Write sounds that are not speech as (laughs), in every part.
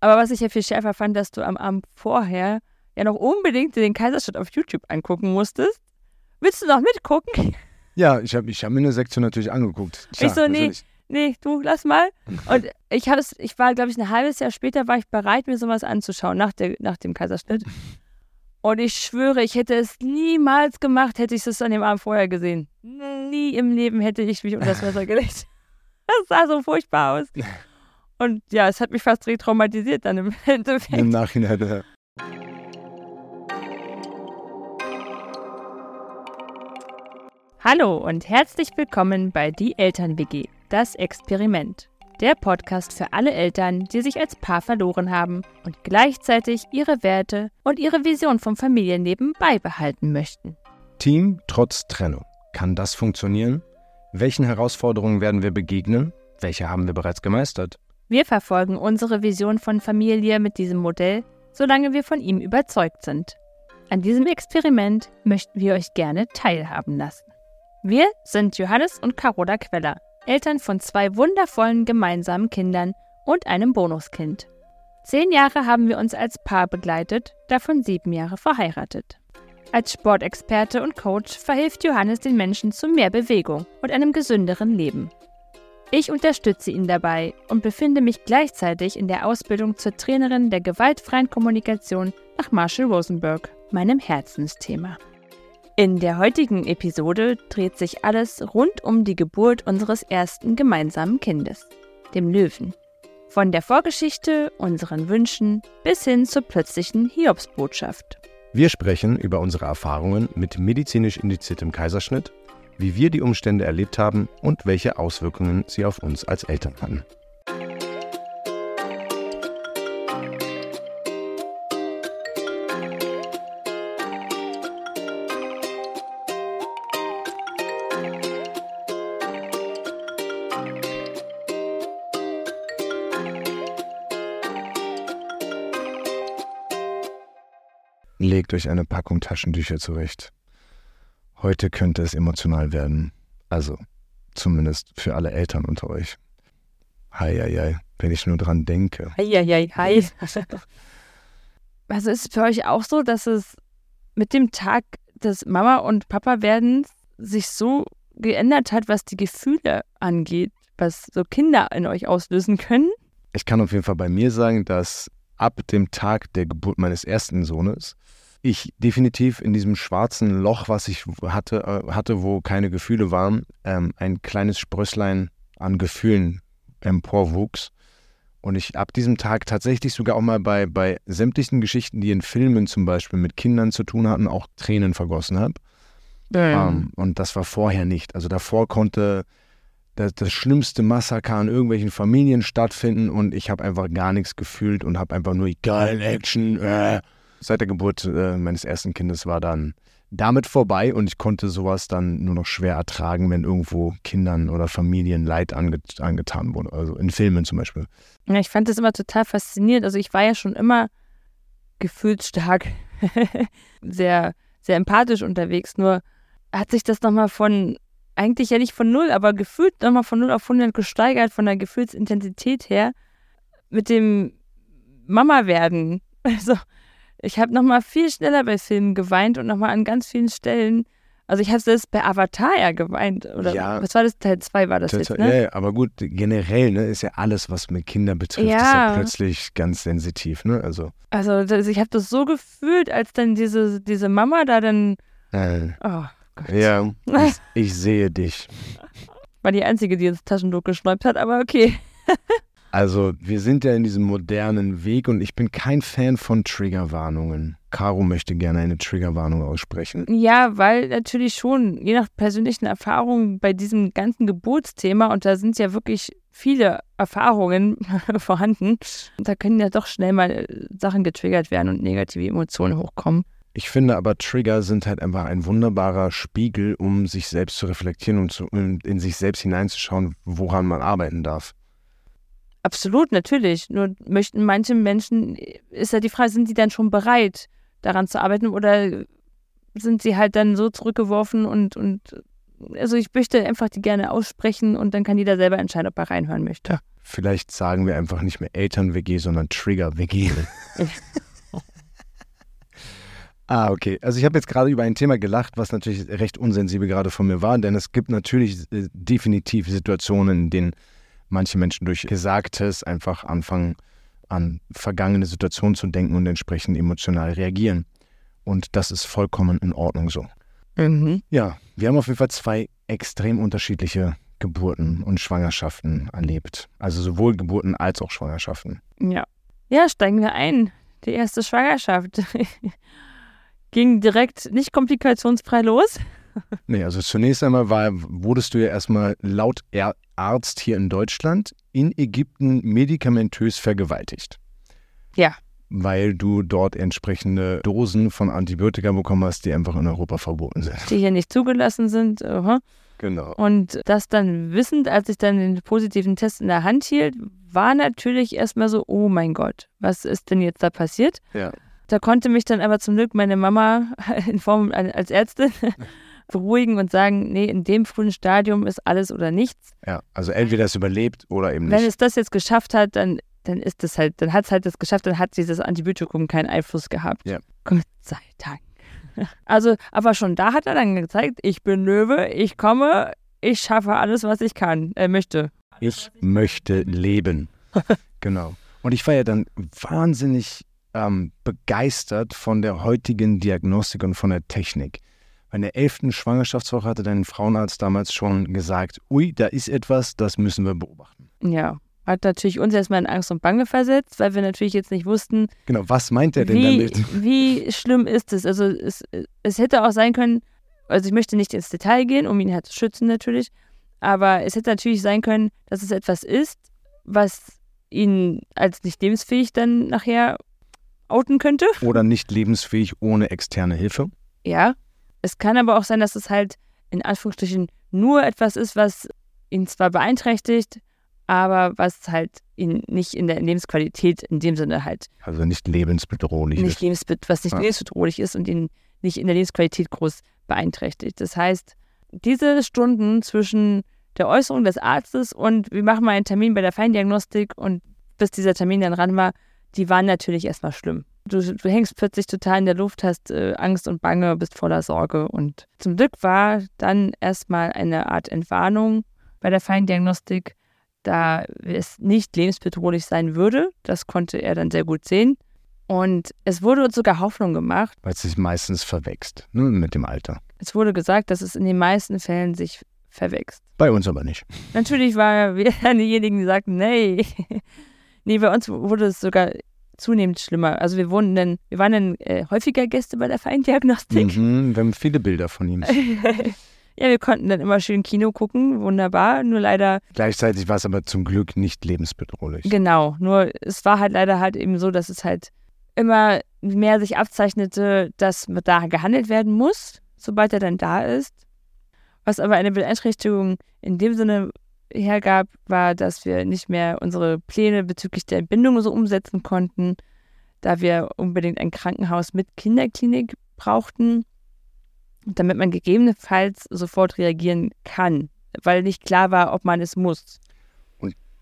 Aber was ich ja viel schärfer fand, dass du am Abend vorher ja noch unbedingt den Kaiserschnitt auf YouTube angucken musstest. Willst du noch mitgucken? (laughs) Ja, ich habe ich hab mir eine Sektion natürlich angeguckt. Klar, ich so, nee, nee, du lass mal. (laughs) Und ich hatte es, ich war, glaube ich, ein halbes Jahr später war ich bereit, mir sowas anzuschauen, nach, der, nach dem Kaiserschnitt. Und ich schwöre, ich hätte es niemals gemacht, hätte ich es an dem Abend vorher gesehen. Nie im Leben hätte ich mich unter das Messer gelegt. (laughs) Das sah so furchtbar aus. Und ja, es hat mich fast retraumatisiert dann im (laughs) Endeffekt. Im Nachhinein, ja. Hallo und herzlich willkommen bei Die Eltern-WG, das Experiment. Der Podcast für alle Eltern, die sich als Paar verloren haben und gleichzeitig ihre Werte und ihre Vision vom Familienleben beibehalten möchten. Team trotz Trennung. Kann das funktionieren? Welchen Herausforderungen werden wir begegnen? Welche haben wir bereits gemeistert? Wir verfolgen unsere Vision von Familie mit diesem Modell, solange wir von ihm überzeugt sind. An diesem Experiment möchten wir euch gerne teilhaben lassen. Wir sind Johannes und Carola Queller, Eltern von zwei wundervollen gemeinsamen Kindern und einem Bonuskind. Zehn Jahre haben wir uns als Paar begleitet, davon sieben Jahre verheiratet. Als Sportexperte und Coach verhilft Johannes den Menschen zu mehr Bewegung und einem gesünderen Leben. Ich unterstütze ihn dabei und befinde mich gleichzeitig in der Ausbildung zur Trainerin der gewaltfreien Kommunikation nach Marshall Rosenberg, meinem Herzensthema. In der heutigen Episode dreht sich alles rund um die Geburt unseres ersten gemeinsamen Kindes, dem Löwen. Von der Vorgeschichte, unseren Wünschen bis hin zur plötzlichen Hiobsbotschaft. Wir sprechen über unsere Erfahrungen mit medizinisch indiziertem Kaiserschnitt, wie wir die Umstände erlebt haben und welche Auswirkungen sie auf uns als Eltern hatten. Legt euch eine Packung Taschentücher zurecht. Heute könnte es emotional werden. Also, zumindest für alle Eltern unter euch. Hei, hei, hei, wenn ich nur dran denke. Hei, hei, hei, hei. (laughs) Also ist es für euch auch so, dass es mit dem Tag des Mama- und Papa-Werdens sich so geändert hat, was die Gefühle angeht, was so Kinder in euch auslösen können? Ich kann auf jeden Fall bei mir sagen, dass ab dem Tag der Geburt meines ersten Sohnes ich definitiv in diesem schwarzen Loch, was ich hatte, äh, hatte wo keine Gefühle waren, ähm, ein kleines Sprösslein an Gefühlen emporwuchs. Und ich ab diesem Tag tatsächlich sogar auch mal bei, bei sämtlichen Geschichten, die in Filmen zum Beispiel mit Kindern zu tun hatten, auch Tränen vergossen habe. Ähm. Um, und das war vorher nicht. Also davor konnte das, das schlimmste Massaker an irgendwelchen Familien stattfinden und ich habe einfach gar nichts gefühlt und habe einfach nur geil Action. Äh. Seit der Geburt äh, meines ersten Kindes war dann damit vorbei und ich konnte sowas dann nur noch schwer ertragen, wenn irgendwo Kindern oder Familien Leid ange angetan wurde. Also in Filmen zum Beispiel. Ja, ich fand das immer total faszinierend. Also ich war ja schon immer gefühlsstark, (laughs) sehr, sehr empathisch unterwegs. Nur hat sich das nochmal von, eigentlich ja nicht von null, aber gefühlt nochmal von null auf 100 gesteigert, von der Gefühlsintensität her, mit dem Mama-Werden. (laughs) Also ich habe nochmal viel schneller bei Filmen geweint und nochmal an ganz vielen Stellen. Also ich habe es bei Avatar ja geweint. Oder ja, was war das? Teil 2 war das Teil jetzt, ne? Ja, aber gut, generell ne, ist ja alles, was mit Kindern betrifft, ja. ist ja plötzlich ganz sensitiv. Ne? Also, also das, ich habe das so gefühlt, als dann diese, diese Mama da dann... Äh, oh Gott. Ja, (laughs) ich, ich sehe dich. War die Einzige, die das Taschentuch geschnäubt hat, aber okay. (laughs) Also, wir sind ja in diesem modernen Weg und ich bin kein Fan von Triggerwarnungen. Caro möchte gerne eine Triggerwarnung aussprechen. Ja, weil natürlich schon, je nach persönlichen Erfahrungen bei diesem ganzen Geburtsthema, und da sind ja wirklich viele Erfahrungen (laughs) vorhanden, da können ja doch schnell mal Sachen getriggert werden und negative Emotionen hochkommen. Ich finde aber, Trigger sind halt einfach ein wunderbarer Spiegel, um sich selbst zu reflektieren und zu, in sich selbst hineinzuschauen, woran man arbeiten darf. Absolut, natürlich. Nur möchten manche Menschen, ist ja die Frage, sind die dann schon bereit, daran zu arbeiten oder sind sie halt dann so zurückgeworfen und, und also ich möchte einfach die gerne aussprechen und dann kann jeder selber entscheiden, ob er reinhören möchte. Ja, Vielleicht sagen wir einfach nicht mehr Eltern-WG, sondern Trigger-WG. (laughs) ah, okay. Also ich habe jetzt gerade über ein Thema gelacht, was natürlich recht unsensibel gerade von mir war, denn es gibt natürlich äh, definitiv Situationen, in denen manche Menschen durch Gesagtes einfach anfangen, an vergangene Situationen zu denken und entsprechend emotional reagieren. Und das ist vollkommen in Ordnung so. Mhm. Ja, wir haben auf jeden Fall zwei extrem unterschiedliche Geburten und Schwangerschaften erlebt. Also sowohl Geburten als auch Schwangerschaften. Ja. Ja, steigen wir ein. Die erste Schwangerschaft (laughs) ging direkt nicht komplikationsfrei los. Nee, also zunächst einmal war, wurdest du ja erstmal laut Arzt hier in Deutschland in Ägypten medikamentös vergewaltigt. Ja. Weil du dort entsprechende Dosen von Antibiotika bekommen hast, die einfach in Europa verboten sind. Die hier nicht zugelassen sind. Aha. Genau. Und das dann wissend, als ich dann den positiven Test in der Hand hielt, war natürlich erstmal so, oh mein Gott, was ist denn jetzt da passiert? Ja. Da konnte mich dann aber zum Glück meine Mama (laughs) in Form als Ärztin beruhigen und sagen, nee, in dem frühen Stadium ist alles oder nichts. Ja, also entweder es überlebt oder eben nicht. Wenn es das jetzt geschafft hat, dann, dann ist es halt, dann hat es halt das geschafft, dann hat dieses Antibiotikum keinen Einfluss gehabt. Ja. Gott sei Dank. (laughs) Also, aber schon da hat er dann gezeigt, ich bin Löwe, ich komme, ich schaffe alles, was ich kann, äh, möchte. Ich möchte leben. (laughs) genau. Und ich war ja dann wahnsinnig ähm, begeistert von der heutigen Diagnostik und von der Technik. Bei der elften Schwangerschaftswoche hatte dein Frauenarzt damals schon gesagt, ui, da ist etwas, das müssen wir beobachten. Ja, hat natürlich uns erstmal in Angst und Bange versetzt, weil wir natürlich jetzt nicht wussten. Genau, was meint er denn wie, damit? (laughs) Wie schlimm ist es? Also es, es hätte auch sein können, also ich möchte nicht ins Detail gehen, um ihn halt zu schützen natürlich, aber es hätte natürlich sein können, dass es etwas ist, was ihn als nicht lebensfähig dann nachher outen könnte. Oder nicht lebensfähig ohne externe Hilfe. Ja, es kann aber auch sein, dass es halt in Anführungsstrichen nur etwas ist, was ihn zwar beeinträchtigt, aber was halt ihn nicht in der Lebensqualität in dem Sinne halt. Also nicht lebensbedrohlich nicht ist. Lebensbed was nicht Ja. lebensbedrohlich ist und ihn nicht in der Lebensqualität groß beeinträchtigt. Das heißt, diese Stunden zwischen der Äußerung des Arztes und wir machen mal einen Termin bei der Feindiagnostik und bis dieser Termin dann ran war, die waren natürlich erstmal schlimm. Du, du hängst plötzlich total in der Luft, hast äh, Angst und Bange, bist voller Sorge. Und zum Glück war dann erstmal eine Art Entwarnung bei der Feindiagnostik, da es nicht lebensbedrohlich sein würde. Das konnte er dann sehr gut sehen. Und es wurde uns sogar Hoffnung gemacht. Weil es sich meistens verwächst ne, mit dem Alter. Es wurde gesagt, dass es in den meisten Fällen sich verwächst. Bei uns aber nicht. Natürlich waren wir diejenigen, die sagten, nee. (laughs) nee, bei uns wurde es sogar zunehmend schlimmer. Also wir wurden dann, wir waren dann äh, häufiger Gäste bei der Feindiagnostik. Mhm, wir haben viele Bilder von ihm. (laughs) ja, wir konnten dann immer schön Kino gucken, wunderbar. Nur leider, Gleichzeitig war es aber zum Glück nicht lebensbedrohlich. genau, nur es war halt leider halt eben so, dass es halt immer mehr sich abzeichnete, dass da gehandelt werden muss, sobald er dann da ist. Was aber eine Beeinträchtigung in dem Sinne hergab, war, dass wir nicht mehr unsere Pläne bezüglich der Entbindung so umsetzen konnten, da wir unbedingt ein Krankenhaus mit Kinderklinik brauchten, damit man gegebenenfalls sofort reagieren kann, weil nicht klar war, ob man es muss.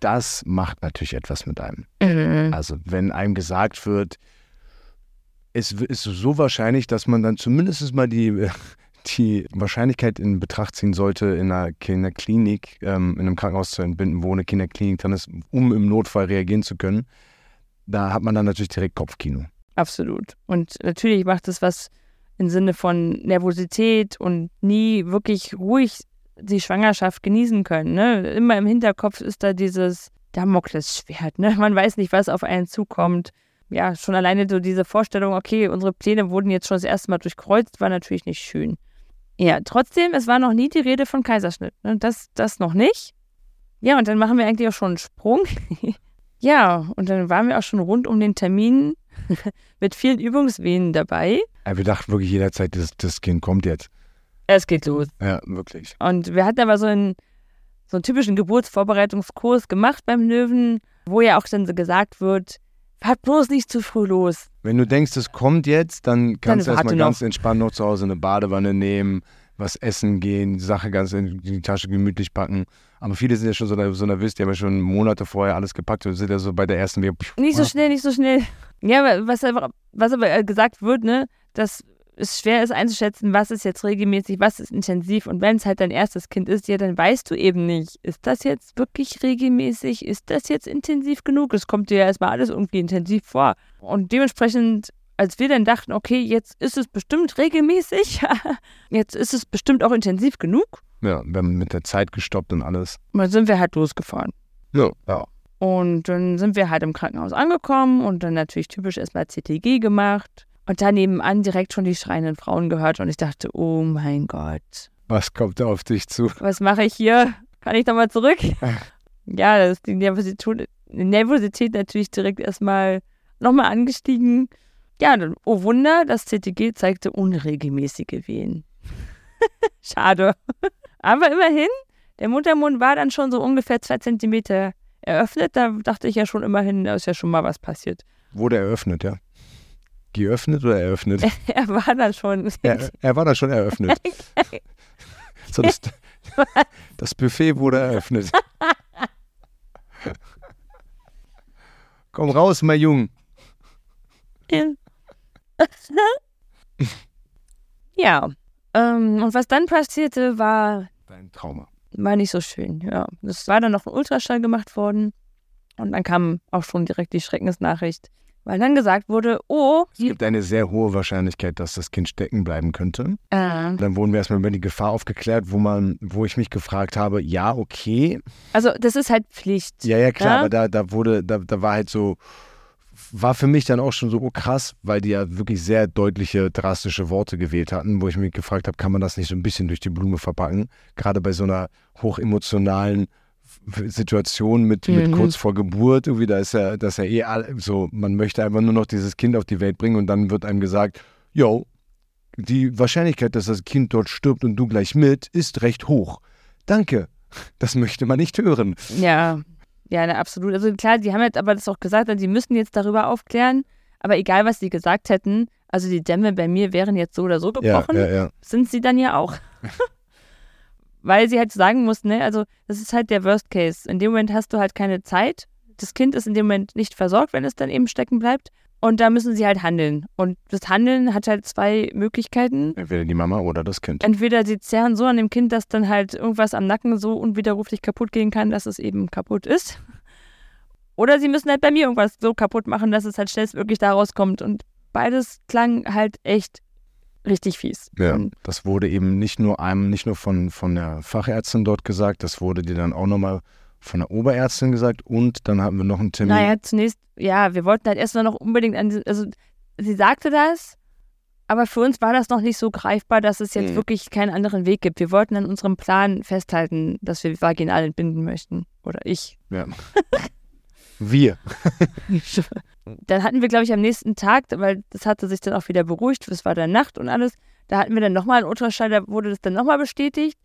Das macht natürlich etwas mit einem. Mhm. Also wenn einem gesagt wird, es ist so wahrscheinlich, dass man dann zumindest mal die, die Wahrscheinlichkeit in Betracht ziehen sollte, in einer Kinderklinik, ähm, in einem Krankenhaus zu entbinden, wo eine Kinderklinik dran ist, um im Notfall reagieren zu können. Da hat man dann natürlich direkt Kopfkino. Absolut. Und natürlich macht es was im Sinne von Nervosität und nie wirklich ruhig die Schwangerschaft genießen können. Ne? Immer im Hinterkopf ist da dieses Damoklesschwert. Ne? Man weiß nicht, was auf einen zukommt. Ja, schon alleine so diese Vorstellung, okay, unsere Pläne wurden jetzt schon das erste Mal durchkreuzt, war natürlich nicht schön. Ja, trotzdem, es war noch nie die Rede von Kaiserschnitt. Ne? Das, das noch nicht. Ja, und dann machen wir eigentlich auch schon einen Sprung. (laughs) ja, und dann waren wir auch schon rund um den Termin (laughs) mit vielen Übungswehen dabei. Ja, wir dachten wirklich jederzeit, das, das Kind kommt jetzt. Es geht los. Ja, wirklich. Und wir hatten aber so einen, so einen typischen Geburtsvorbereitungskurs gemacht beim Löwen, wo ja auch dann so gesagt wird, fahrt bloß nicht zu früh los. Wenn du denkst, es kommt jetzt, dann kannst du warte erstmal noch. ganz entspannt noch zu Hause eine Badewanne nehmen, was essen gehen, die Sache ganz in die Tasche gemütlich packen. Aber viele sind ja schon so, so nervös, die haben ja schon Monate vorher alles gepackt und sind ja so bei der ersten Wehe. Nicht so schnell, nicht so schnell. Ja, was, einfach, was aber äh, gesagt wird, ne, dass es schwer ist einzuschätzen, was ist jetzt regelmäßig, was ist intensiv. Und wenn es halt dein erstes Kind ist, ja, dann weißt du eben nicht, ist das jetzt wirklich regelmäßig, ist das jetzt intensiv genug? Es kommt dir ja erstmal alles irgendwie intensiv vor. Und dementsprechend, als wir dann dachten, okay, jetzt ist es bestimmt regelmäßig, (laughs) jetzt ist es bestimmt auch intensiv genug. Ja, wir haben mit der Zeit gestoppt und alles. dann sind wir halt losgefahren. Ja, ja. Und dann sind wir halt im Krankenhaus angekommen und dann natürlich typisch erstmal CTG gemacht. Und da nebenan direkt schon die schreienden Frauen gehört und ich dachte, oh mein Gott. Was kommt da auf dich zu? Was mache ich hier? Kann ich nochmal zurück? (laughs) ja, das ist die Nervosität, Nervosität natürlich direkt erstmal nochmal angestiegen. Ja, dann, oh Wunder, das CTG zeigte unregelmäßige Wehen. (laughs) Schade. Aber immerhin, der Muttermund war dann schon so ungefähr zwei Zentimeter eröffnet. Da dachte ich ja schon immerhin, da ist ja schon mal was passiert. Wurde eröffnet, ja. Geöffnet oder eröffnet? (laughs) Er war dann schon. Er, er war dann schon eröffnet. (laughs) so, das, das Buffet wurde eröffnet. (laughs) Komm raus, mein Jung. ja. Ähm, und was dann passierte, war. Dein Trauma. War nicht so schön, ja. Es war dann noch ein Ultraschall gemacht worden. Und dann kam auch schon direkt die Schreckensnachricht, weil dann gesagt wurde, oh. Es gibt eine sehr hohe Wahrscheinlichkeit, dass das Kind stecken bleiben könnte. Äh. Dann wurden wir erstmal über die Gefahr aufgeklärt, wo man, wo ich mich gefragt habe, ja, okay. Also das ist halt Pflicht. Ja, ja, klar, ja? aber da, da wurde, da, da war halt so, war für mich dann auch schon so oh, krass, weil die ja wirklich sehr deutliche, drastische Worte gewählt hatten, wo ich mich gefragt habe, kann man das nicht so ein bisschen durch die Blume verpacken? Gerade bei so einer hochemotionalen Situation mit, mhm. mit kurz vor Geburt, irgendwie, da ist ja, das ja eh so, man möchte einfach nur noch dieses Kind auf die Welt bringen und dann wird einem gesagt, yo, die Wahrscheinlichkeit, dass das Kind dort stirbt und du gleich mit, ist recht hoch. Danke. Das möchte man nicht hören. Ja, ja, ne, absolut. Also klar, die haben jetzt aber das auch gesagt, sie müssen jetzt darüber aufklären, aber egal, was sie gesagt hätten, also die Dämme bei mir wären jetzt so oder so gebrochen, ja, ja, ja. sind sie dann ja auch. (laughs) weil sie halt sagen muss, ne, also das ist halt der Worst Case. In dem Moment hast du halt keine Zeit. Das Kind ist in dem Moment nicht versorgt, wenn es dann eben stecken bleibt. Und da müssen sie halt handeln. Und das Handeln hat halt zwei Möglichkeiten. Entweder die Mama oder das Kind. Entweder sie zerren so an dem Kind, dass dann halt irgendwas am Nacken so unwiderruflich kaputt gehen kann, dass es eben kaputt ist. Oder sie müssen halt bei mir irgendwas so kaputt machen, dass es halt schnellstmöglich da rauskommt. Und beides klang halt echt richtig fies. Ja, das wurde eben nicht nur einem, nicht nur von, von der Fachärztin dort gesagt, das wurde dir dann auch nochmal von der Oberärztin gesagt und dann hatten wir noch einen Termin. Naja, zunächst, ja, wir wollten halt erstmal noch unbedingt an, also sie sagte das, aber für uns war das noch nicht so greifbar, dass es jetzt mhm. wirklich keinen anderen Weg gibt. Wir wollten an unserem Plan festhalten, dass wir vaginal entbinden möchten. Oder ich. Ja. (laughs) wir. Dann hatten wir, glaube ich, am nächsten Tag, weil das hatte sich dann auch wieder beruhigt, es war dann Nacht und alles, da hatten wir dann nochmal einen Ultraschall, da wurde das dann nochmal bestätigt.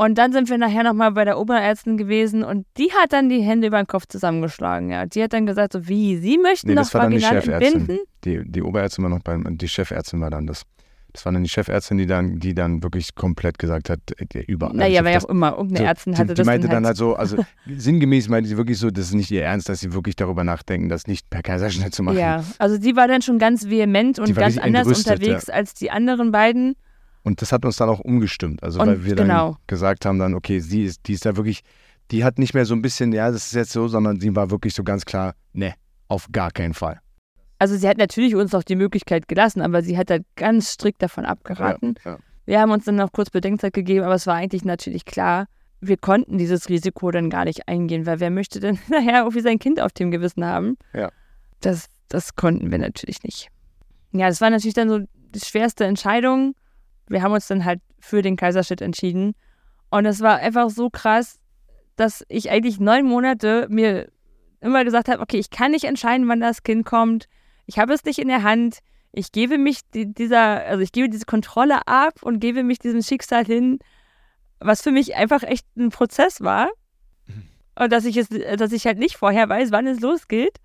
Und dann sind wir nachher nochmal bei der Oberärztin gewesen und die hat dann die Hände über den Kopf zusammengeschlagen. Ja. Die hat dann gesagt, so wie, Sie möchten nee, noch vaginal entbinden? Die, die Oberärztin war noch bei, die Chefärztin war dann das. Das war dann die Chefärztin, die dann, die dann wirklich komplett gesagt hat, äh, überall. Naja, ja auch immer, irgendeine so, Ärztin hatte die, das. Die meinte dann halt so, also (laughs) sinngemäß meinte sie wirklich so, das ist nicht ihr Ernst, dass sie wirklich darüber nachdenken, das nicht per Kaiserschnitt zu machen. Ja, also sie war dann schon ganz vehement und ganz anders unterwegs ja. als die anderen beiden. Und das hat uns dann auch umgestimmt, also und, weil wir genau. dann gesagt haben dann, okay, sie ist, die ist da wirklich, die hat nicht mehr so ein bisschen, ja, das ist jetzt so, sondern sie war wirklich so ganz klar, ne, auf gar keinen Fall. Also sie hat natürlich uns auch die Möglichkeit gelassen, aber sie hat halt ganz strikt davon abgeraten. Ja, ja. Wir haben uns dann noch kurz Bedenkzeit gegeben, aber es war eigentlich natürlich klar, wir konnten dieses Risiko dann gar nicht eingehen, weil wer möchte denn (laughs) nachher irgendwie sein Kind auf dem Gewissen haben? Ja. Das, das konnten wir natürlich nicht. Ja, das war natürlich dann so die schwerste Entscheidung. Wir haben uns dann halt für den Kaiserschnitt entschieden. Und es war einfach so krass, dass ich eigentlich neun Monate mir immer gesagt habe, okay, ich kann nicht entscheiden, wann das Kind kommt ich habe es nicht in der Hand. Ich gebe mich die, dieser, also ich gebe diese Kontrolle ab und gebe mich diesem Schicksal hin, was für mich einfach echt ein Prozess war. Mhm. Und dass ich es, dass ich halt nicht vorher weiß, wann es losgeht.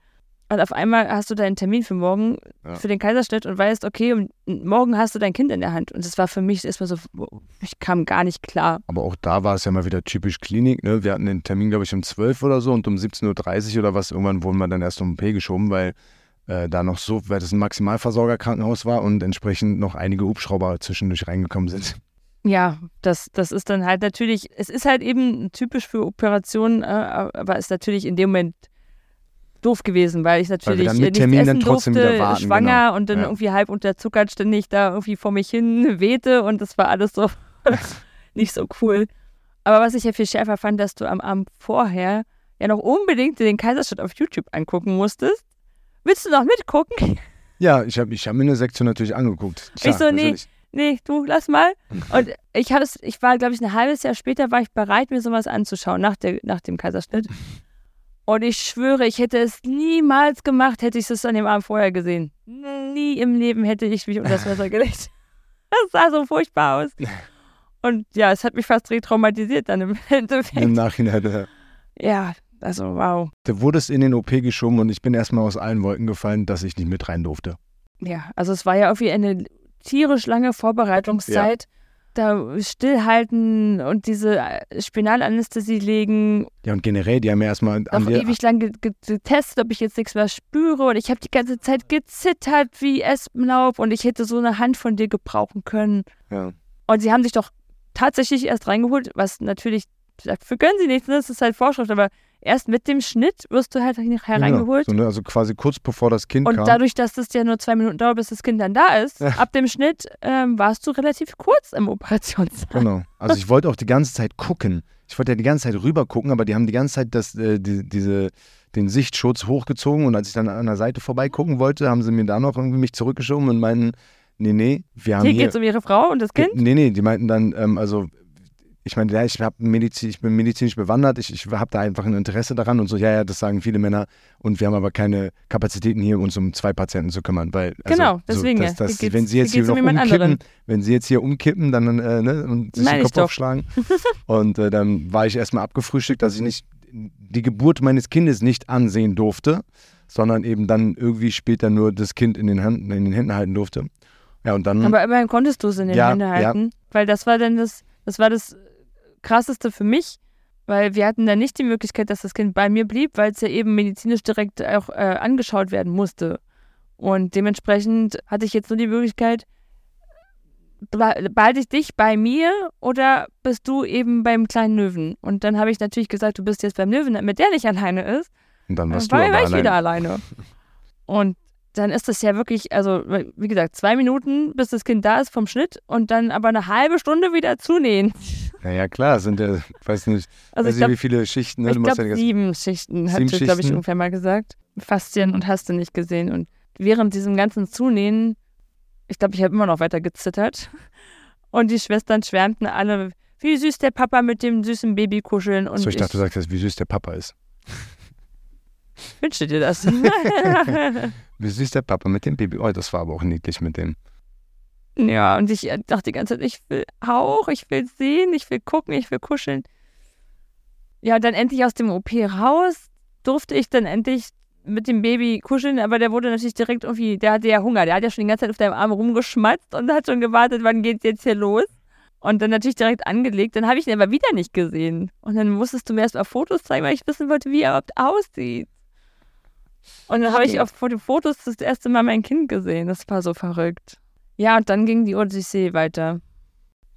Und auf einmal hast du deinen Termin für morgen, Ja. für den Kaiserschnitt und weißt, okay, morgen hast du dein Kind in der Hand. Und das war für mich erstmal so, ich kam gar nicht klar. Aber auch da war es ja mal wieder typisch Klinik. Ne? Wir hatten den Termin, glaube ich, um 12 oder so und um 17.30 Uhr oder was. Irgendwann wurden wir dann erst um P geschoben, weil äh, da noch so, weil das ein Maximalversorgerkrankenhaus war und entsprechend noch einige Hubschrauber zwischendurch reingekommen sind. Ja, das, das ist dann halt natürlich, es ist halt eben typisch für Operationen, äh, aber ist natürlich in dem Moment doof gewesen, weil ich Weil natürlich äh, mit nichts Termin essen trotzdem durfte, warten, schwanger genau. und dann Ja. irgendwie halb unterzuckert ständig da irgendwie vor mich hin wehte und das war alles so (laughs) nicht so cool. Aber was ich ja viel schärfer fand, dass du am Abend vorher ja noch unbedingt den Kaiserschnitt auf YouTube angucken musstest. Willst du noch mitgucken? Ja, ich habe ich hab mir eine Sektion natürlich angeguckt. Ich so, nee. nee, du lass mal. Und ich habe es, ich war, glaube ich, ein halbes Jahr später war ich bereit, mir sowas anzuschauen, nach, der, nach dem Kaiserschnitt. Und ich schwöre, ich hätte es niemals gemacht, hätte ich es an dem Abend vorher gesehen. Nie im Leben hätte ich mich unter das Messer gelegt. (laughs) Das sah so furchtbar aus. Und ja, es hat mich fast retraumatisiert dann im (laughs) Endeffekt. Im Nachhinein. äh, Ja, also wow. Da wurde es in den OP geschoben und ich bin erstmal aus allen Wolken gefallen, dass ich nicht mit rein durfte. Ja, also es war ja irgendwie eine tierisch lange Vorbereitungszeit. Da stillhalten und diese äh, Spinalanästhesie legen, Ja, und generell, die haben ja erstmal auch ewig lang ge- ge- getestet, ob ich jetzt nichts mehr spüre. Und ich habe die ganze Zeit gezittert wie Espenlaub und ich hätte so eine Hand von dir gebrauchen können. ja. Und sie haben sich doch tatsächlich erst reingeholt, was natürlich, dafür können sie nichts, ne? das ist halt Vorschrift, aber erst mit dem Schnitt wirst du halt hereingeholt. Genau. So, ne, also quasi kurz bevor das Kind Und kam. dadurch, dass das ja nur zwei Minuten dauert, bis das Kind dann da ist, Ja. ab dem Schnitt ähm, warst du relativ kurz im Operationssaal. Genau. Also ich (laughs) wollte auch die ganze Zeit gucken. Ich wollte ja die ganze Zeit rüber gucken, aber die haben die ganze Zeit das, äh, die, diese, den Sichtschutz hochgezogen und als ich dann an der Seite vorbeigucken wollte, haben sie mir da noch irgendwie mich zurückgeschoben und meinten, nee, nee, wir haben Hier hier... geht es um ihre Frau und das Kind. Nee, nee, die meinten dann, ähm, also ich meine, ja, ich, Medizin, ich bin medizinisch bewandert, ich, ich habe da einfach ein Interesse daran und so, ja, ja, das sagen viele Männer und wir haben aber keine Kapazitäten hier, uns um zwei Patienten zu kümmern, weil also, Genau, deswegen, so, ja. dass, dass, geht's- wenn sie jetzt hier noch um umkippen, anderen. wenn sie jetzt hier umkippen, dann äh, ne, und sich Meine den Kopf aufschlagen und äh, dann war ich erstmal abgefrühstückt, dass ich nicht die Geburt meines Kindes nicht ansehen durfte, sondern eben dann irgendwie später nur das Kind in den, Händen, in den Händen halten durfte. Ja, und dann Aber immerhin konntest du es in den Ja, Händen ja. halten. Weil das war dann das, das war das krasseste für mich, weil wir hatten dann nicht die Möglichkeit, dass das Kind bei mir blieb, weil es ja eben medizinisch direkt auch äh, angeschaut werden musste. Und dementsprechend hatte ich jetzt nur die Möglichkeit, behalte ich dich bei mir oder bist du eben beim kleinen Löwen? Und dann habe ich natürlich gesagt, du bist jetzt beim Löwen, damit der nicht alleine ist. Und dann Dann warst du war, aber war ich allein. wieder alleine. (laughs) Und dann ist das ja wirklich, also wie gesagt, zwei Minuten, bis das Kind da ist vom Schnitt und dann aber eine halbe Stunde wieder zunähen. Naja, klar, sind ja, weiß nicht, Also weiß ich glaube, wie viele Schichten. Ne? ich Du musst glaub, ja sieben Schichten, hat Sieben glaube ich, irgendwer mal gesagt. Faszien und hast du nicht gesehen. Und während diesem ganzen Zunähen, ich glaube, ich habe immer noch weiter gezittert. Und die Schwestern schwärmten alle, wie süß der Papa mit dem süßen Baby kuscheln. Und so, ich dachte, du sagst jetzt, wie süß der Papa ist. Wünsche dir das. (laughs) Wie süß der Papa mit dem Baby. Oh, das war aber auch niedlich mit dem. Ja, und ich äh, dachte die ganze Zeit, ich will auch, ich will sehen, ich will gucken, ich will kuscheln. Ja, und dann endlich aus dem OP raus durfte ich dann endlich mit dem Baby kuscheln, aber der wurde natürlich direkt irgendwie, der hatte ja Hunger, der hat ja schon die ganze Zeit auf deinem Arm rumgeschmatzt und hat schon gewartet, wann geht's jetzt hier los? Und dann natürlich direkt angelegt, dann habe ich ihn aber wieder nicht gesehen. Und dann musstest du mir erst mal Fotos zeigen, weil ich wissen wollte, wie er überhaupt aussieht. Und dann habe ich auf den Fotos das erste Mal mein Kind gesehen. Das war so verrückt. Ja, und dann ging die Odyssee weiter.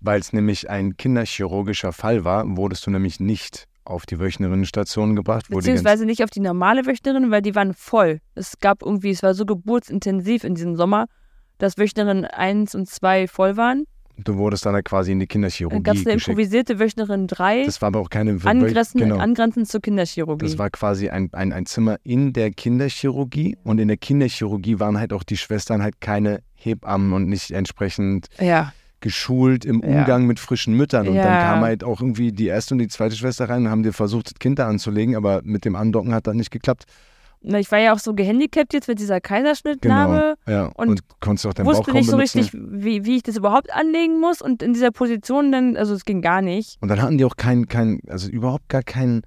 Weil es nämlich ein kinderchirurgischer Fall war, wurdest du nämlich nicht auf die Wöchnerinnenstation gebracht. Beziehungsweise nicht auf die normale Wöchnerin, weil die waren voll. Es gab irgendwie, es war so geburtsintensiv in diesem Sommer, dass Wöchnerin 1 und 2 voll waren. Du wurdest dann halt quasi in die Dann Kinderchirurgie gab es eine geschickt. improvisierte Wöchnerin 3, Das war aber auch keine Wö- angrenzend, genau. angrenzend zur Kinderchirurgie. Das war quasi ein, ein, ein Zimmer in der Kinderchirurgie und in der Kinderchirurgie waren halt auch die Schwestern halt keine Hebammen und nicht entsprechend ja, geschult im Ja. Umgang mit frischen Müttern. Und Ja. dann kam halt auch irgendwie die erste und die zweite Schwester rein und haben dir versucht, das Kind da anzulegen, aber mit dem Andocken hat das nicht geklappt. Ich war ja auch so gehandicapt jetzt mit dieser Kaiserschnittnarbe. Ja. Und Und, konntest auch deinen Wusste Bauchraum nicht so benutzen. richtig, wie, wie ich das überhaupt anlegen muss. Und in dieser Position dann, also es ging gar nicht. Und dann hatten die auch kein, kein also überhaupt gar kein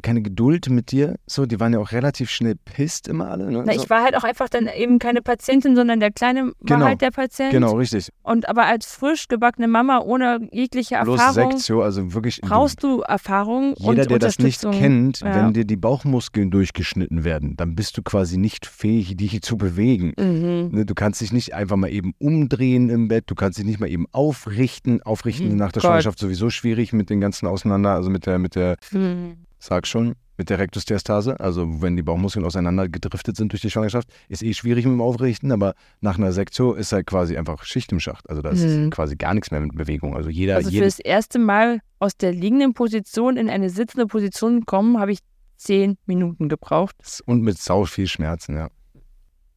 keine Geduld mit dir. So, die waren ja auch relativ schnell pisst immer alle. Ne? Na, so. ich war halt auch einfach dann eben keine Patientin, sondern der Kleine Genau. war halt der Patient. Genau, richtig. Und aber als frisch gebackene Mama ohne jegliche Bloß Erfahrung Sektio, also wirklich. brauchst du Erfahrung Jeder, und der das nicht kennt, Ja. wenn dir die Bauchmuskeln durchgeschnitten werden, dann bist du quasi nicht fähig, dich zu bewegen. Mhm. Ne, Du kannst dich nicht einfach mal eben umdrehen im Bett, du kannst dich nicht mal eben aufrichten. Aufrichten Hm, nach der Gott. Schwangerschaft sowieso schwierig mit den ganzen Auseinander, also mit der, mit der, Mhm. Sag schon, mit der Rektusdiastase, also wenn die Bauchmuskeln auseinander gedriftet sind durch die Schwangerschaft, ist eh schwierig mit dem Aufrichten, aber nach einer Sektio ist halt quasi einfach Schicht im Schacht. Also da ist Mhm. quasi gar nichts mehr mit Bewegung. Also jeder, Also für das erste Mal aus der liegenden Position in eine sitzende Position kommen, habe ich zehn Minuten gebraucht. und mit sau viel Schmerzen, ja.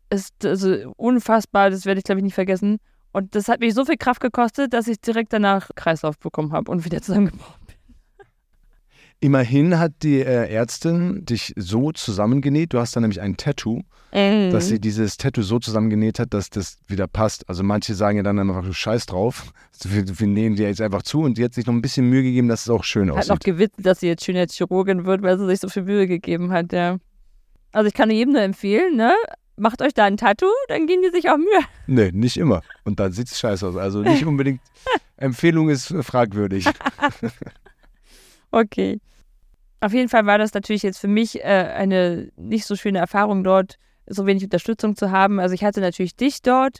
Ist also unfassbar, das werde ich glaube ich nicht vergessen. Und das hat mich so viel Kraft gekostet, dass ich direkt danach Kreislauf bekommen habe und wieder (laughs) zusammengebrochen. Immerhin hat die äh, Ärztin dich so zusammengenäht, du hast da nämlich ein Tattoo, Mhm. dass sie dieses Tattoo so zusammengenäht hat, dass das wieder passt. Also manche sagen ja dann einfach, du scheiß drauf, (laughs) wir, wir nähen dir jetzt einfach zu und die hat sich noch ein bisschen Mühe gegeben, dass es auch schön hat noch aussieht. gewitzelt, dass sie jetzt schön als Chirurgin wird, weil sie sich so viel Mühe gegeben hat, ja. Also ich kann jedem nur empfehlen, ne? Macht euch da ein Tattoo, dann gehen die sich auch Mühe. (laughs) Nee, nicht immer. Und dann sieht es scheiße aus. Also nicht (laughs) unbedingt, Empfehlung ist fragwürdig. Okay. Auf jeden Fall war das natürlich jetzt für mich äh, eine nicht so schöne Erfahrung dort, so wenig Unterstützung zu haben. Also ich hatte natürlich dich dort,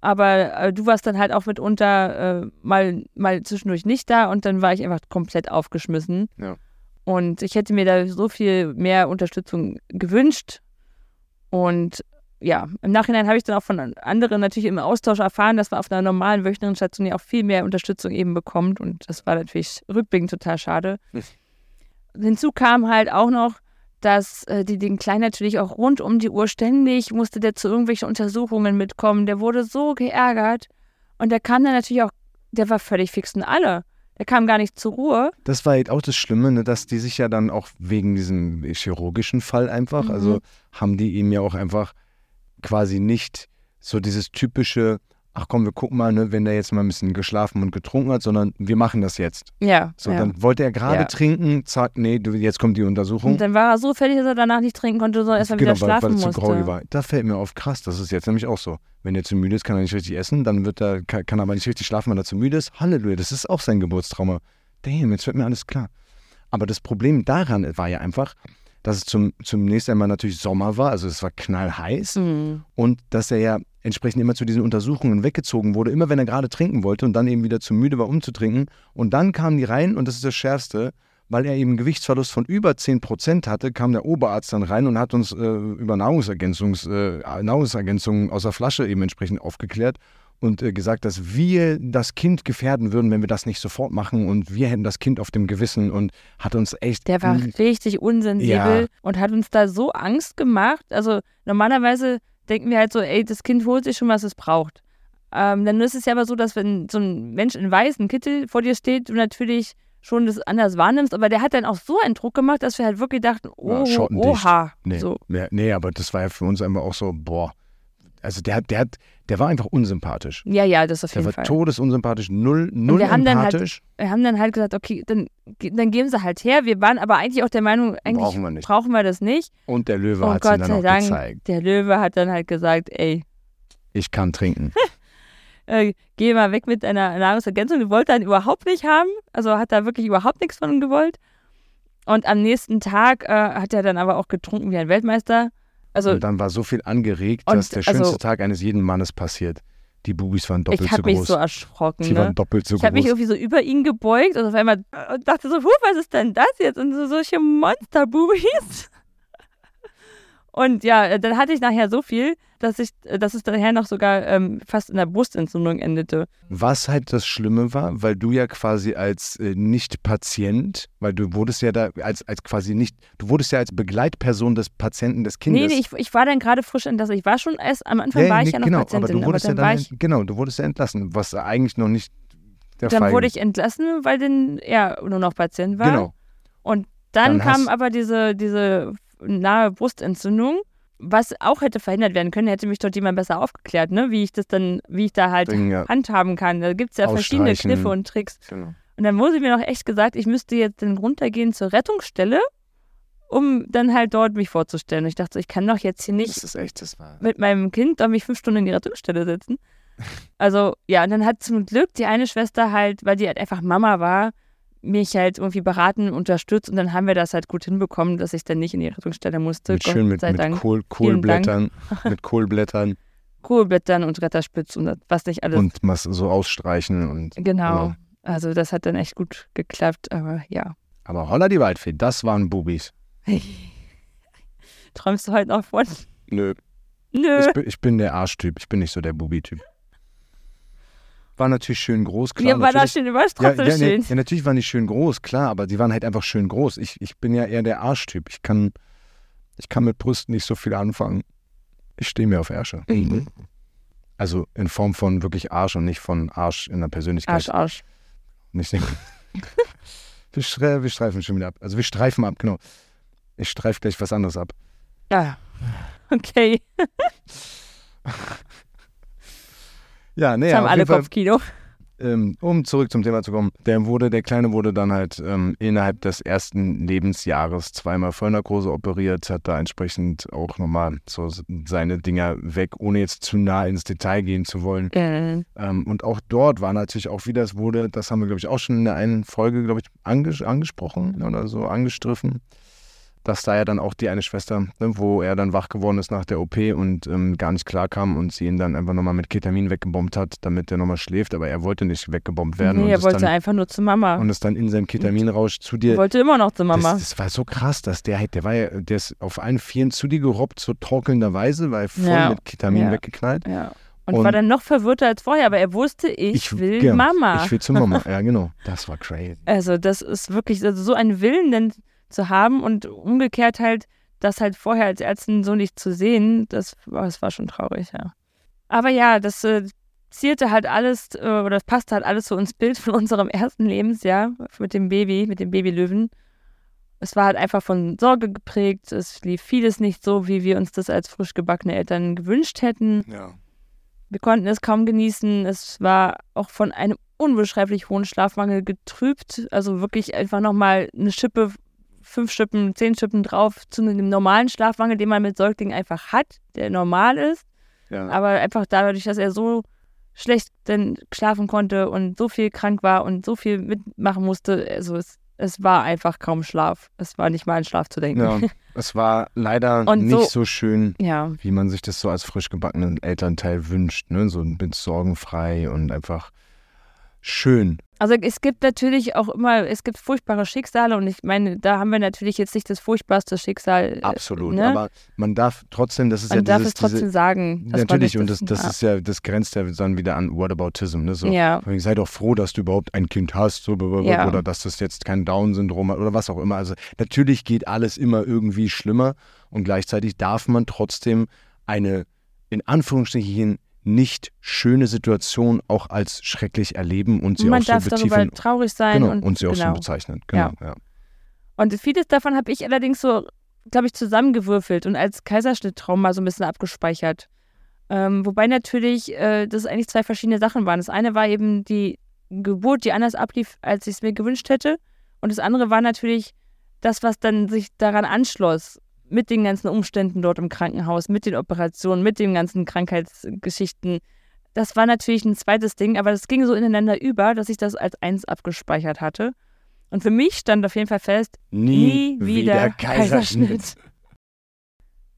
aber äh, du warst dann halt auch mitunter äh, mal, mal zwischendurch nicht da und dann war ich einfach komplett aufgeschmissen. Ja. Und ich hätte mir da so viel mehr Unterstützung gewünscht. Und ja, im Nachhinein habe ich dann auch von anderen natürlich im Austausch erfahren, dass man auf einer normalen wöchentlichen Station ja auch viel mehr Unterstützung eben bekommt. Und das war natürlich rückblickend total schade. (laughs) Hinzu kam halt auch noch, dass äh, die den Kleinen natürlich auch rund um die Uhr ständig musste der zu irgendwelchen Untersuchungen mitkommen. Der wurde so geärgert. Und der kam dann natürlich auch, der war völlig fix und alle. Der kam gar nicht zur Ruhe. Das war halt auch das Schlimme, ne, dass die sich ja dann auch wegen diesem chirurgischen Fall einfach, Mhm. also haben die ihm ja auch einfach quasi nicht so dieses typische, ach komm, wir gucken mal, ne, wenn der jetzt mal ein bisschen geschlafen und getrunken hat, sondern wir machen das jetzt. Ja. So, ja. dann wollte er gerade Ja. trinken, zack, nee, du, jetzt kommt die Untersuchung. Und dann war er so fertig, dass er danach nicht trinken konnte, sondern erstmal genau, wieder weil, weil schlafen es zu musste. groggy war. Da fällt mir auf, krass, das ist jetzt nämlich auch so. Wenn er zu müde ist, kann er nicht richtig essen, dann wird er, kann, kann er aber nicht richtig schlafen, weil er zu müde ist. Halleluja, das ist auch sein Geburtstrauma. Damn, jetzt wird mir alles klar. Aber das Problem daran war ja einfach, dass es zum, zunächst einmal natürlich Sommer war, also es war knallheiß Mhm. und dass er ja entsprechend immer zu diesen Untersuchungen weggezogen wurde, immer wenn er gerade trinken wollte und dann eben wieder zu müde war, um zu trinken. Und dann kamen die rein und das ist das Schärfste, weil er eben einen Gewichtsverlust von über 10 Prozent hatte, kam der Oberarzt dann rein und hat uns äh, über Nahrungsergänzungs, äh, Nahrungsergänzungen aus der Flasche eben entsprechend aufgeklärt und äh, gesagt, dass wir das Kind gefährden würden, wenn wir das nicht sofort machen und wir hätten das Kind auf dem Gewissen und hat uns echt Der war richtig unsensibel Ja. und hat uns da so Angst gemacht. Also normalerweise denken wir halt so, ey, das Kind holt sich schon, was es braucht. Ähm, dann ist es ja aber so, dass wenn so ein Mensch in weißen Kittel vor dir steht, du natürlich schon das anders wahrnimmst, aber der hat dann auch so einen Druck gemacht, dass wir halt wirklich dachten, Ja, oh, schottendicht. oha. Nee, So. ja, nee, aber das war ja für uns einfach auch so, boah. Also der, hat- der, hat, der war einfach unsympathisch. Ja, ja, das auf Der jeden war Fall. todesunsympathisch, null, null wir haben dann halt- empathisch. Wir haben dann halt gesagt, okay, dann, dann geben sie halt her. Wir waren aber eigentlich auch der Meinung, eigentlich Brauchen wir brauchen wir das nicht. Und der Löwe Und hat es Oh ihm dann auch Dank, gezeigt. der Löwe hat dann halt gesagt, ey, Ich kann trinken. (laughs) äh, geh mal weg mit deiner Nahrungsergänzung. Die wollte er dann überhaupt nicht haben. Also hat er wirklich überhaupt nichts von gewollt. Und am nächsten Tag äh, hat er dann aber auch getrunken wie ein Weltmeister. Also und dann war so viel angeregt, dass der schönste also- Tag eines jeden Mannes passiert. Die Bubis waren doppelt ich so habe mich groß. so erschrocken. Die Ne? waren doppelt so Ich habe mich groß. irgendwie so über ihn gebeugt und auf einmal äh, dachte so, huh, was ist denn das jetzt? Und so solche Monster-Bubis. Und ja, äh, dann hatte ich nachher so viel, dass ich, äh, dass es nachher noch sogar ähm, fast in der Brustentzündung endete. Was halt das Schlimme war, weil du ja quasi als äh, Nicht-Patient, weil du wurdest ja da als, als quasi nicht, du wurdest ja als Begleitperson des Patienten, des Kindes. Nee, nee, ich, ich war dann gerade frisch entlassen. Ich war schon erst, am Anfang war ich nee, ja noch genau, Patientin, aber du wurdest dann ja war dann, ich, genau, du wurdest ja entlassen, was eigentlich noch nicht der dann Fall wurde ich entlassen, weil dann er nur noch Patient war. Genau. Dann, Dann kam aber diese, diese nahe Brustentzündung, was auch hätte verhindert werden können, hätte mich dort jemand besser aufgeklärt, ne? Wie ich das dann, wie ich da halt Ding, ja. handhaben kann. Da gibt es ja verschiedene. Kniffe und Tricks. Genau. Und dann wurde mir noch echt gesagt, ich müsste jetzt dann runtergehen zur Rettungsstelle um dann halt dort mich vorzustellen. Und ich dachte, ich kann doch jetzt hier nicht mit meinem Kind da mich fünf Stunden in die Rettungsstelle sitzen. Also, ja, und dann hat zum Glück die eine Schwester halt, weil die halt einfach Mama war, mich halt irgendwie beraten, unterstützt und dann haben wir das halt gut hinbekommen, dass ich dann nicht in die Rettungsstelle musste. Mit schön mit, mit. Kohl. Kohlblättern, (laughs) mit Kohlblättern Kohlblättern und Retterspitz und was nicht alles. und was so ausstreichen und genau. genau. Also das hat dann echt gut geklappt, aber ja. aber holla die Waldfee, das waren Bubis. (laughs) Träumst du heute noch von? Nö. Nö. Ich bin, ich bin der Arschtyp, ich bin nicht so der Bubi-Typ. War natürlich schön groß, klar. Ja, war natürlich. schön, war ja, trotzdem ja, schön. ja, natürlich waren die schön groß, klar, aber die waren halt einfach schön groß. Ich, ich bin ja eher der Arschtyp. Ich kann, ich kann mit Brüsten nicht so viel anfangen. Ich stehe mir auf Ärsche. Mhm. Also in Form von wirklich Arsch und nicht von Arsch in der Persönlichkeit. Arsch, Arsch. Nicht (laughs) wir, stre wir streifen schon wieder ab. Also wir streifen ab, genau. Ich streife gleich was anderes ab. Ja. Okay. (laughs) Ja, nee, Jetzt haben alle Kopfkino. ähm, um zurück zum Thema zu kommen. Der wurde, der Kleine wurde dann halt ähm, innerhalb des ersten Lebensjahres zweimal Vollnarkose operiert, hat da entsprechend auch nochmal so seine Dinger weg, ohne jetzt zu nah ins Detail gehen zu wollen. Äh, Ähm, und auch dort war natürlich auch wieder, es wurde, das haben wir, glaube ich, auch schon in der einen Folge, glaube ich, anges angesprochen oder so angestriffen, dass da ja dann auch die eine Schwester, ne, wo er dann wach geworden ist nach der OP und ähm, gar nicht klar kam und sie ihn dann einfach nochmal mit Ketamin weggebombt hat, damit er nochmal schläft, aber er wollte nicht weggebombt werden nee, er wollte dann, einfach nur zu Mama. und ist dann in seinem Ketaminrausch zu dir. Er wollte immer noch zu Das, Mama. das war so krass, dass der halt, der war ja, der ist auf allen Vieren zu dir gerobbt, so torkelnder Weise, weil voll Ja. mit Ketamin Ja. weggeknallt. ja. Und, und- war dann noch verwirrter als vorher, aber er wusste, ich, will ja, Mama. Ich will zu Mama, (laughs) ja genau. Das war crazy. Also das ist wirklich also so einen Willen denn zu haben und umgekehrt halt, das halt vorher als Ärztin so nicht zu sehen, das, war- das war schon traurig, ja. Aber ja, das äh, zielte halt alles äh, oder das passte halt alles so ins Bild von unserem ersten Lebensjahr mit dem Baby, mit dem Babylöwen. Es war halt einfach von Sorge geprägt, es lief vieles nicht so, wie wir uns das als frisch gebackene Eltern gewünscht hätten. Ja. Wir konnten es kaum genießen. Es war auch von einem unbeschreiblich hohen Schlafmangel getrübt. Also wirklich einfach nochmal eine Schippe, fünf Schippen, zehn Schippen drauf zu einem normalen Schlafmangel, den man mit Säuglingen einfach hat, der normal ist. ja. Aber einfach dadurch, dass er so schlecht dann schlafen konnte und so viel krank war und so viel mitmachen musste, also es, es war einfach kaum Schlaf. Es war nicht mal an Schlaf zu denken. ja. (laughs) Es war leider Und nicht so- so, schön, ja. wie man sich das so als frisch gebackenen Elternteil wünscht. Ne? So mit sorgenfrei und einfach schön. Also es gibt natürlich auch immer, es gibt furchtbare Schicksale und ich meine, da haben wir natürlich jetzt nicht das furchtbarste Schicksal. äh, Absolut. ne? Aber man darf trotzdem, das ist Man ja darf dieses, es trotzdem diese, sagen. Natürlich, und das, das ja. ist ja, das grenzt ja dann wieder an Whataboutism. Ne? So, Ja. Sei doch froh, dass du überhaupt ein Kind hast so, Ja. oder dass das jetzt kein Down-Syndrom hat oder was auch immer. Also natürlich geht alles immer irgendwie schlimmer und gleichzeitig darf man trotzdem eine in Anführungsstrichen nicht schöne Situation auch als schrecklich erleben und sie man auch so darf darüber betiteln. traurig sein Genau, und, und, sie auch genau. so bezeichnen. Genau, ja. Und vieles davon habe ich allerdings so, glaube ich, zusammengewürfelt und als Kaiserschnitttrauma so ein bisschen abgespeichert. Ähm, wobei natürlich äh, das eigentlich zwei verschiedene Sachen waren. Das eine war eben die Geburt, die anders ablief, als ich es mir gewünscht hätte. Und das andere war natürlich das, was dann sich daran anschloss. Mit den ganzen Umständen dort im Krankenhaus, mit den Operationen, mit den ganzen Krankheitsgeschichten. Das war natürlich ein zweites Ding, aber das ging so ineinander über, dass ich das als eins abgespeichert hatte. Und für mich stand auf jeden Fall fest, Nie, nie wieder Kaiserschnitt.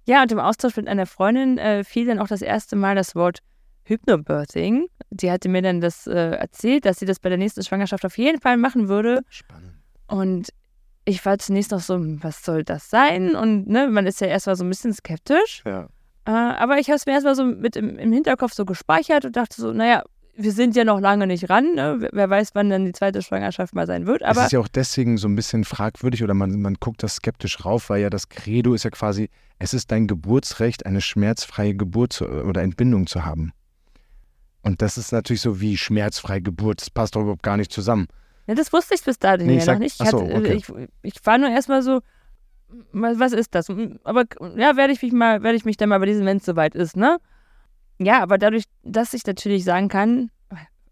Ja, und im Austausch mit einer Freundin äh, fiel dann auch das erste Mal das Wort Hypnobirthing. Die hatte mir dann das äh, erzählt, dass sie das bei der nächsten Schwangerschaft auf jeden Fall machen würde. Spannend. Und ich war zunächst noch so, hm, was soll das sein? Und ne, man ist ja erstmal so ein bisschen skeptisch. Ja. Äh, aber ich habe es mir erstmal so mit im, im Hinterkopf so gespeichert und dachte so, naja, wir sind ja noch lange nicht ran. Ne? Wer- weiß, wann dann die zweite Schwangerschaft mal sein wird. es Aber ist ja auch deswegen so ein bisschen fragwürdig oder man, man guckt das skeptisch rauf, weil ja das Credo ist ja quasi, es ist dein Geburtsrecht, eine schmerzfreie Geburt zu, oder Entbindung zu haben. Und das ist natürlich so wie schmerzfreie Geburt, das passt doch überhaupt gar nicht zusammen. Ja, das wusste ich bis dahin Nee, ja ich sag- noch nicht. Ich, ach so, hatte, okay. ich, ich war nur erstmal so, was, was ist das? Aber ja, werde ich mich mal, werde ich mich dann mal bei diesem, wenn es soweit ist, ne? Ja, aber dadurch, dass ich natürlich sagen kann,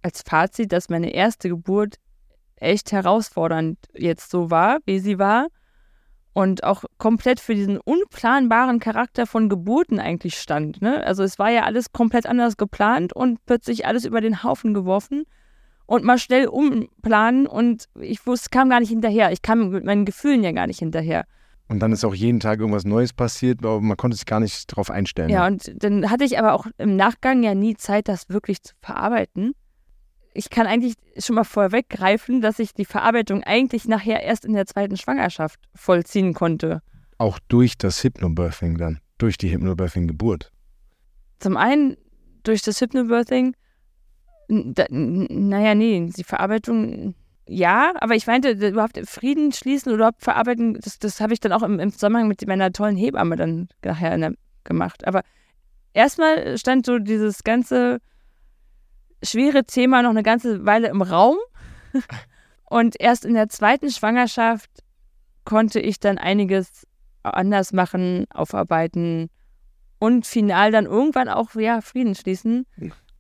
als Fazit, dass meine erste Geburt echt herausfordernd jetzt so war, wie sie war. und auch komplett für diesen unplanbaren Charakter von Geburten eigentlich stand. Ne? Also es war ja alles komplett anders geplant und plötzlich alles über den Haufen geworfen und mal schnell umplanen und ich wusste, kam gar nicht hinterher. Ich kam mit meinen Gefühlen ja gar nicht hinterher. Und dann ist auch jeden Tag irgendwas Neues passiert, aber man konnte sich gar nicht darauf einstellen. Ja, und dann hatte ich aber auch im Nachgang ja nie Zeit, das wirklich zu verarbeiten. Ich kann eigentlich schon mal vorweggreifen, dass ich die Verarbeitung eigentlich nachher erst in der zweiten Schwangerschaft vollziehen konnte. Auch durch das Hypnobirthing dann, durch die Hypnobirthing-Geburt. Zum einen durch das Hypnobirthing, naja, nee, die Verarbeitung ja, aber ich meinte, überhaupt Frieden schließen oder überhaupt verarbeiten, das, das habe ich dann auch im, im, Zusammenhang mit meiner tollen Hebamme dann nachher der, gemacht. Aber erstmal stand so dieses ganze schwere Thema noch eine ganze Weile im Raum. (laughs) Und erst in der zweiten Schwangerschaft konnte ich dann einiges anders machen, aufarbeiten und final dann irgendwann auch ja, Frieden schließen.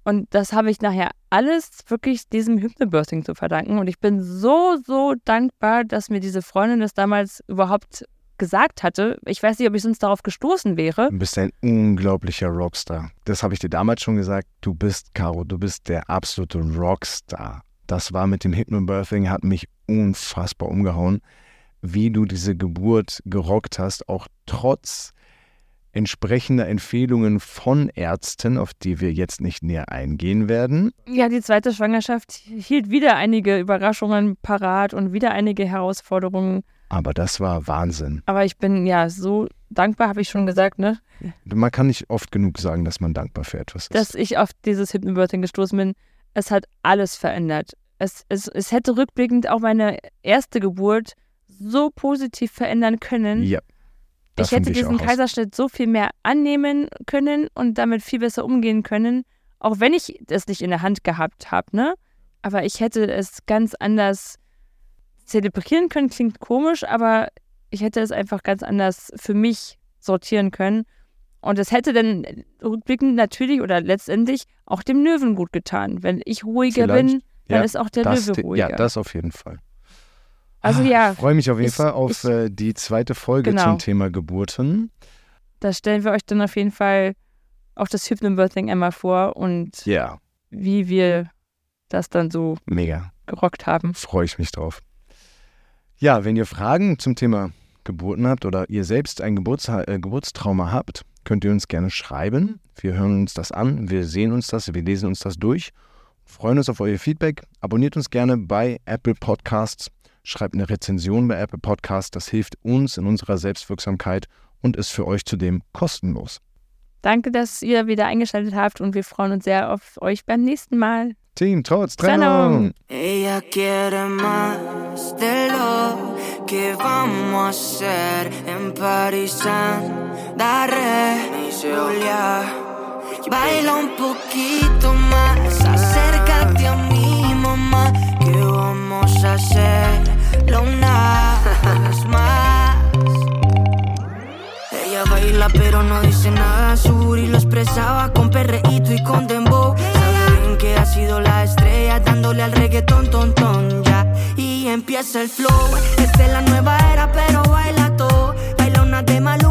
Und das habe ich nachher alles wirklich diesem Hypnobirthing zu verdanken. Und ich bin so, so dankbar, dass mir diese Freundin das damals überhaupt gesagt hatte. Ich weiß nicht, ob ich sonst darauf gestoßen wäre. Du bist ein unglaublicher Rockstar. Das habe ich dir damals schon gesagt. Du bist, Caro, du bist der absolute Rockstar. Das war mit dem Hypnobirthing, hat mich unfassbar umgehauen, wie du diese Geburt gerockt hast, auch trotz entsprechender Empfehlungen von Ärzten, auf die wir jetzt nicht näher eingehen werden. Ja, die zweite Schwangerschaft hielt wieder einige Überraschungen parat und wieder einige Herausforderungen. Aber das war Wahnsinn. Aber ich bin ja so dankbar, habe ich schon gesagt, ne? Man kann nicht oft genug sagen, dass man dankbar für etwas ist. Dass ich auf dieses Hypnobirthing gestoßen bin. Es hat alles verändert. Es, es, es hätte rückblickend auch meine erste Geburt so positiv verändern können. Ja. Das ich hätte diesen ich Kaiserschnitt so viel mehr annehmen können und damit viel besser umgehen können, auch wenn ich es nicht in der Hand gehabt habe, ne? Aber ich hätte es ganz anders zelebrieren können, klingt komisch, aber ich hätte es einfach ganz anders für mich sortieren können. Und es hätte dann rückblickend natürlich oder letztendlich auch dem Löwen gut getan. Wenn ich ruhiger Vielleicht. bin, dann ja, ist auch der Löwe ruhiger. Ja, das auf jeden Fall. Also ja. Ich freue mich auf jeden ich, Fall auf ich, äh, die zweite Folge genau. zum Thema Geburten. Da stellen wir euch dann auf jeden Fall auch das Hypnobirthing einmal vor und ja. wie wir das dann so Mega. gerockt haben. Freue ich mich drauf. Ja, wenn ihr Fragen zum Thema Geburten habt oder ihr selbst ein Geburts äh, Geburtstrauma habt, könnt ihr uns gerne schreiben. Wir hören uns das an, wir sehen uns das, wir lesen uns das durch. Freuen uns auf euer Feedback. Abonniert uns gerne bei Apple Podcasts schreibt eine Rezension bei Apple Podcast. Das hilft uns in unserer Selbstwirksamkeit und ist für euch zudem kostenlos. Danke, dass ihr wieder eingeschaltet habt und wir freuen uns sehr auf euch beim nächsten Mal. Team Trotz Trennung. Ella quiere más de lo que vamos a hacer en París. Daré, Julia. Baila un poquito más, acércate a mi mamá, que vamos a hacer una vez más. Ella baila pero no dice nada, su y lo expresaba con perreíto y con dembow. Sabe bien que ha sido la estrella dándole al reggaetón, ton, ton, ya. Y empieza el flow, esta es la nueva era pero baila todo. Baila una de Maluma